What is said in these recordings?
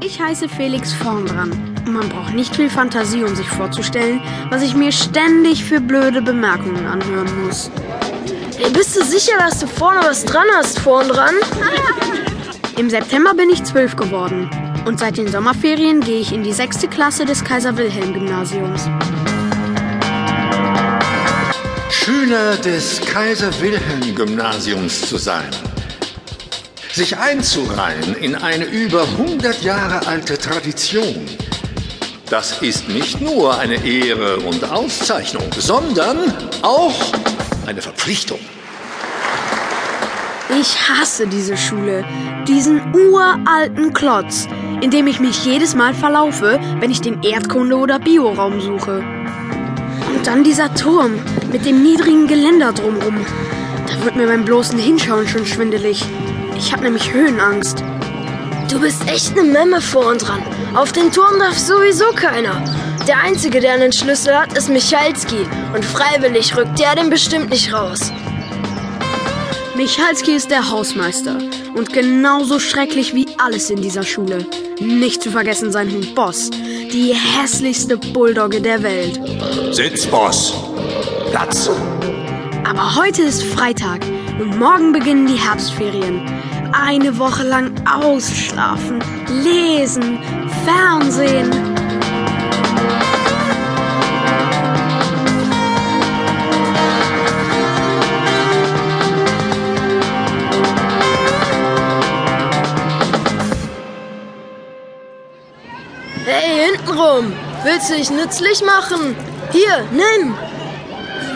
Ich heiße Felix Vorndran. Man braucht nicht viel Fantasie, um sich vorzustellen, was ich mir ständig für blöde Bemerkungen anhören muss. Ey, bist du sicher, dass du vorne was dran hast, vorn dran? Im September bin ich zwölf geworden. Und seit den Sommerferien gehe ich in die sechste Klasse des Kaiser-Wilhelm-Gymnasiums. Schüler des Kaiser-Wilhelm-Gymnasiums zu sein. Sich einzureihen in eine über 100 Jahre alte Tradition. Das ist nicht nur eine Ehre und Auszeichnung, sondern auch eine Verpflichtung. Ich hasse diese Schule, diesen uralten Klotz, in dem ich mich jedes Mal verlaufe, wenn ich den Erdkunde- oder Bioraum suche. Und dann dieser Turm mit dem niedrigen Geländer drumrum. Da wird mir beim bloßen Hinschauen schon schwindelig. Ich habe nämlich Höhenangst. Du bist echt eine Memme vor und dran. Auf den Turm darf sowieso keiner. Der Einzige, der einen Schlüssel hat, ist Michalski. Und freiwillig rückt der den bestimmt nicht raus. Michalski ist der Hausmeister und genauso schrecklich wie alles in dieser Schule. Nicht zu vergessen sein Hund Boss, die hässlichste Bulldogge der Welt. Sitz, Boss. Platz. Aber heute ist Freitag und morgen beginnen die Herbstferien. Eine Woche lang ausschlafen, lesen, Fernsehen. Hey, hintenrum. Willst du dich nützlich machen? Hier, nimm.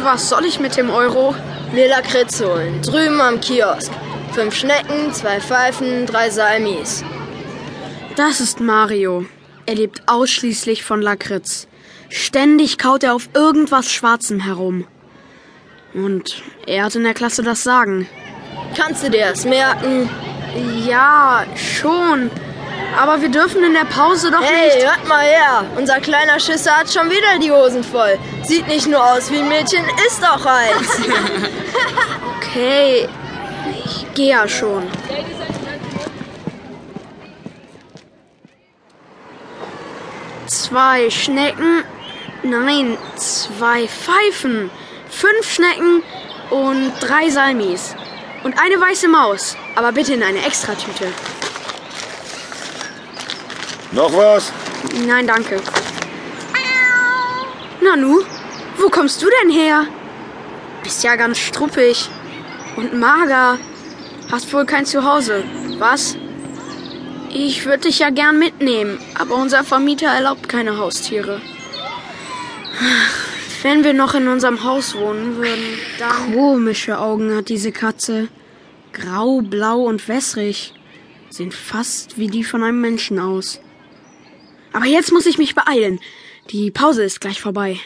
Was soll ich mit dem Euro? Mir Lakritz holen. Drüben am Kiosk. Fünf Schnecken, zwei Pfeifen, drei Salmis. Das ist Mario. Er lebt ausschließlich von Lakritz. Ständig kaut er auf irgendwas Schwarzem herum. Und er hat in der Klasse das Sagen. Kannst du dir das merken? Ja, schon. Aber wir dürfen in der Pause doch Hey, nicht. hört mal her. Unser kleiner Schisser hat schon wieder die Hosen voll. Sieht nicht nur aus wie ein Mädchen, ist auch eins. Okay, gehe ja schon. Zwei Schnecken, nein, zwei Pfeifen, fünf Schnecken und drei Salmis. Und eine weiße Maus, aber bitte in eine Extratüte. Noch was? Nein, danke. Nanu, wo kommst du denn her? Bist ja ganz struppig und mager. Hast wohl kein Zuhause, was? Ich würde dich ja gern mitnehmen, aber unser Vermieter erlaubt keine Haustiere. Wenn wir noch in unserem Haus wohnen würden, dann. Komische Augen hat diese Katze. Grau, blau und wässrig. Sehen fast wie die von einem Menschen aus. Aber jetzt muss ich mich beeilen. Die Pause ist gleich vorbei.